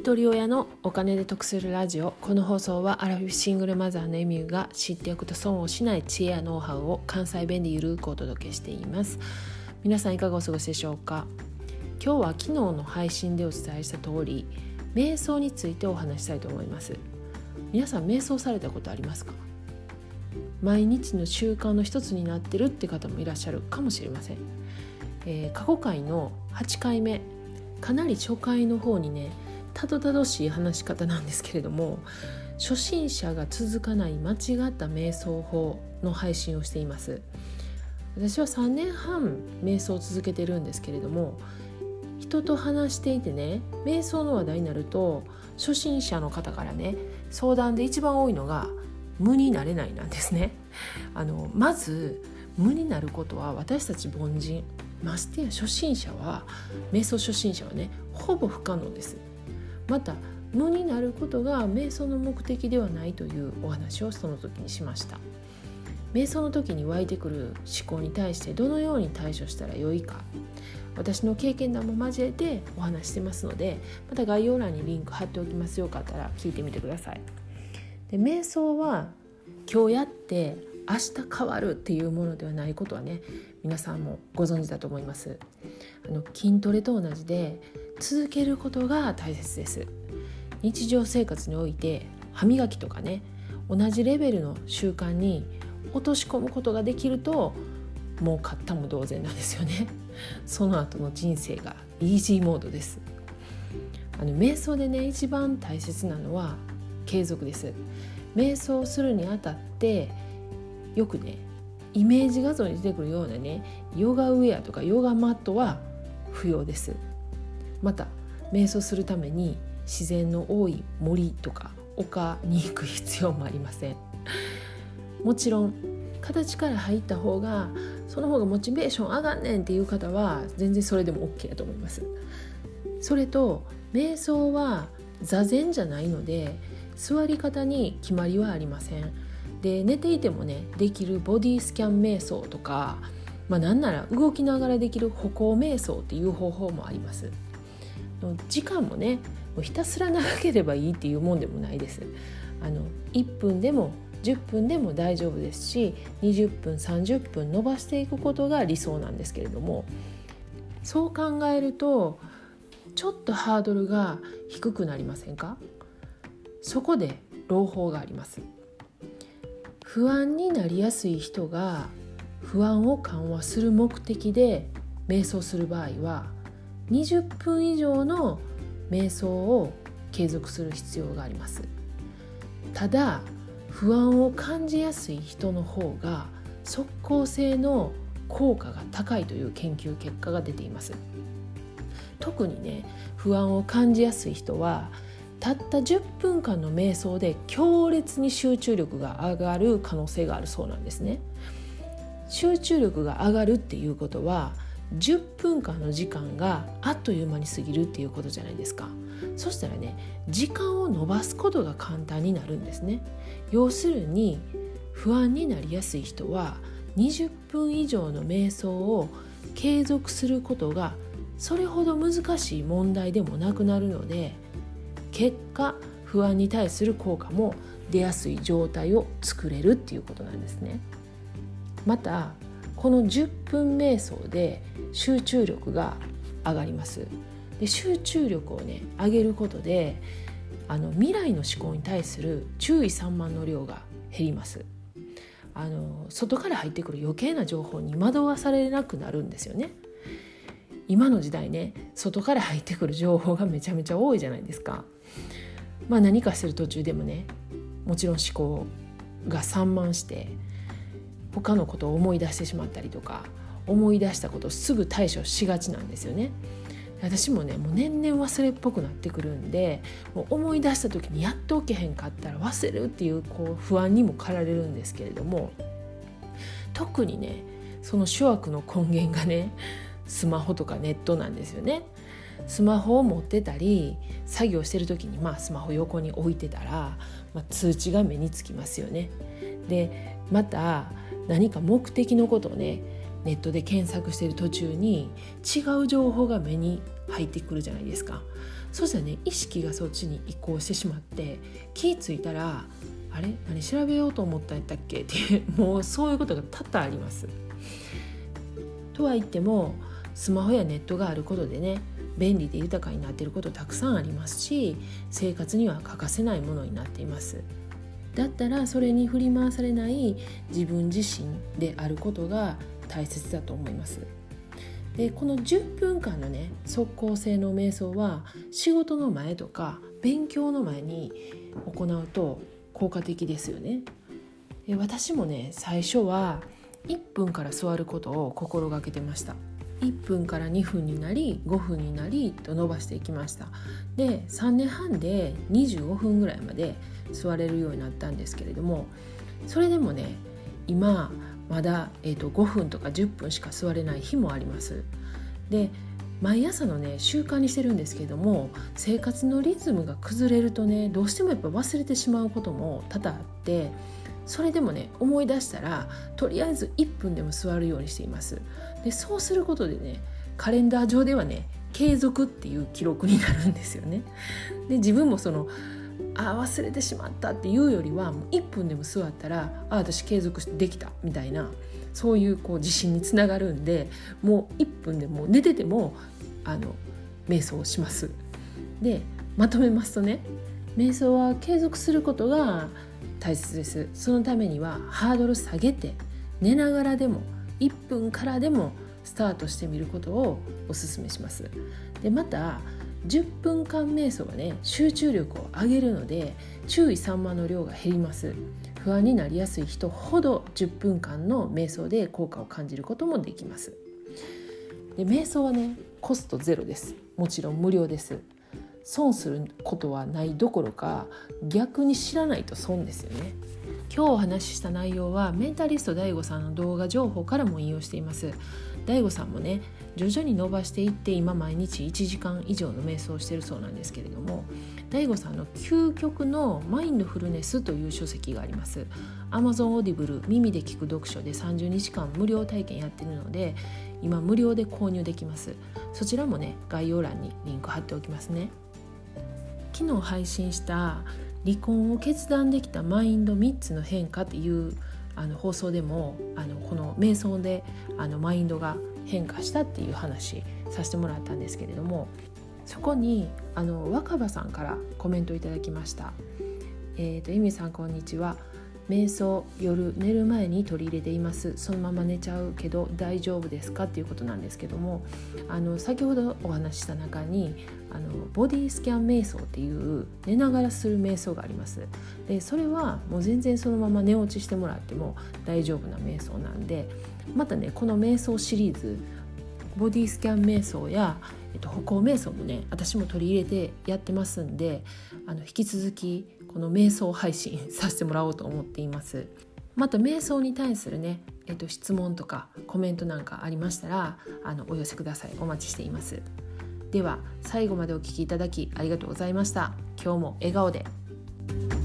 一人親のお金で得するラジオこの放送はアラフィフシングルマザーのエミューが知っておくと損をしない知恵やノウハウを関西弁でゆるくお届けしています。皆さんいかがお過ごしでしょうか？今日は昨日の配信でお伝えした通り瞑想についてお話したいと思います。皆さん瞑想されたことありますか？毎日の習慣の一つになってるって方もいらっしゃるかもしれません、えー、過去回の8回目かなり初回の方にねたどたどしい話し方なんですけれども初心者が続かない間違った瞑想法の配信をしています。私は3年半瞑想を続けてるんですけれども人と話していてね瞑想の話題になると初心者の方からね相談で一番多いのが無になれないなんですね。あのまず無になることは私たち凡人ましてや初心者は瞑想初心者はねほぼ不可能です。また無になることが瞑想の目的ではないというお話をその時にしました。瞑想の時に湧いてくる思考に対してどのように対処したらよいか。私の経験談も交えてお話してますのでまた概要欄にリンク貼っておきます。よかったら聞いてみてください。で瞑想は今日やって明日変わるっていうものではないことはね皆さんもご存知だと思います。あの筋トレと同じで続けることが大切です。日常生活において歯磨きとかね同じレベルの習慣に落とし込むことができるともう買ったも同然なんですよね。その後の人生がイージーモードです。あの瞑想でね一番大切なのは継続です。瞑想するにあたってよくねイメージ画像に出てくるようなねヨガウェアとかヨガマットは不要です。また瞑想するために自然の多い森とか丘に行く必要もありません。もちろん形から入った方がその方がモチベーション上がんねんっていう方は全然それでも OK だと思います。それと瞑想は座禅じゃないので座り方に決まりはありません。で寝ていてもねできるボディスキャン瞑想とか、まあ、なんなら動きながらできる歩行瞑想っていう方法もあります。時間もねひたすら長ければいいっていうもんでもないです。あの1分でも10分でも大丈夫ですし20分30分伸ばしていくことが理想なんですけれどもそう考えるとちょっとハードルが低くなりませんか？そこで朗報があります。不安になりやすい人が不安を緩和する目的で瞑想する場合は20分以上の瞑想を継続する必要があります。ただ不安を感じやすい人の方が即効性の効果が高いという研究結果が出ています。特にね不安を感じやすい人はたった10分間の瞑想で強烈に集中力が上がる可能性があるそうなんですね。集中力が上がるっていうことは10分間の時間があっという間に過ぎるっていうことじゃないですか。そしたらね時間を延ばすことが簡単になるんですね。要するに不安になりやすい人は20分以上の瞑想を継続することがそれほど難しい問題でもなくなるので結果不安に対する効果も出やすい状態を作れるっていうことなんですね。またこの10分瞑想で集中力が上がります。で集中力をね上げることであの未来の思考に対する注意散漫の量が減ります。あの外から入ってくる余計な情報に惑わされなくなるんですよね。今の時代ね外から入ってくる情報がめちゃめちゃ多いじゃないですか。まあ何かしてる途中でもねもちろん思考が散漫して他のことを思い出してしまったりとか思い出したことをすぐ対処しがちなんですよね。私もねもう年々忘れっぽくなってくるんでもう思い出した時にやっと起きへんかったら忘れるっていうこう不安にも駆られるんですけれども特にねその諸悪の根源がねスマホとかネットなんですよね。スマホを持ってたり作業してる時にまあスマホ横に置いてたら、まあ、通知が目につきますよね。でまた何か目的のことをねネットで検索している途中に違う情報が目に入ってくるじゃないですかそしたらね意識がそっちに移行してしまって気付いたらあれ？何調べようと思ったんやったっけ？ってもうそういうことが多々あります。とは言ってもスマホやネットがあることでね便利で豊かになっていることたくさんありますし生活には欠かせないものになっています。だったらそれに振り回されない自分自身であることが大切だと思います。でこの10分間のね即効性の瞑想は仕事の前とか勉強の前に行うと効果的ですよね。で私もね最初は1分から座ることを心がけてました。1分から2分になり5分になりと伸ばしていきましたで3年半で25分ぐらいまで座れるようになったんですけれどもそれでもね今まだ、えーと、5分とか10分しか座れない日もあります。で毎朝のね習慣にしてるんですけども生活のリズムが崩れるとねどうしてもやっぱ忘れてしまうことも多々あってそれでもね思い出したらとりあえず1分でも座るようにしていますでそうすることでねカレンダー上ではね継続っていう記録になるんですよねで自分もそのあ忘れてしまったっていうよりはもう1分でも座ったらあ私継続してできたみたいなそういうこう自信につながるんでもう1分でも寝ててもあの瞑想をします。でまとめますとね瞑想は継続することが大切ですそのためにはハードル下げて寝ながらでも1分からでもスタートしてみることをおすすめしますでまた10分間瞑想はね集中力を上げるので注意散漫の量が減ります。不安になりやすい人ほど10分間の瞑想で効果を感じることもできます。で瞑想はねコストゼロです。もちろん無料です。損することはないどころか逆に知らないと損ですよね。今日お話しした内容はメンタリスト DAIGO さんの動画情報からも引用しています。DAIGO さんもね徐々に伸ばしていって今毎日1時間以上の瞑想をしてるそうなんですけれども DAIGO さんの究極のマインドフルネスという書籍があります。Amazon Audible 耳で聞く読書で30日間無料体験やってるので今無料で購入できます。そちらもね概要欄にリンク貼っておきますね。昨日配信した離婚を決断できたマインド3つの変化っていうあの放送でもあのこの瞑想であのマインドが変化したっていう話させてもらったんですけれどもそこにあの若葉さんからコメントいただきました。えーと、と由美さんこんにちは瞑想夜寝る前に取り入れています。そのまま寝ちゃうけど大丈夫ですかっていうことなんですけどもあの先ほどお話しした中にあのボディスキャン瞑想っていう寝ながらする瞑想があります。でそれはもう全然そのまま寝落ちしてもらっても大丈夫な瞑想なんでまたねこの瞑想シリーズボディスキャン瞑想や、えっと、歩行瞑想もね私も取り入れてやってますんであの引き続きこの瞑想配信 させてもらおうと思っています。また瞑想に対するね、えっと、質問とかコメントなんかありましたらあのお寄せください。お待ちしています。では最後までお聴きいただきありがとうございました。今日も笑顔で。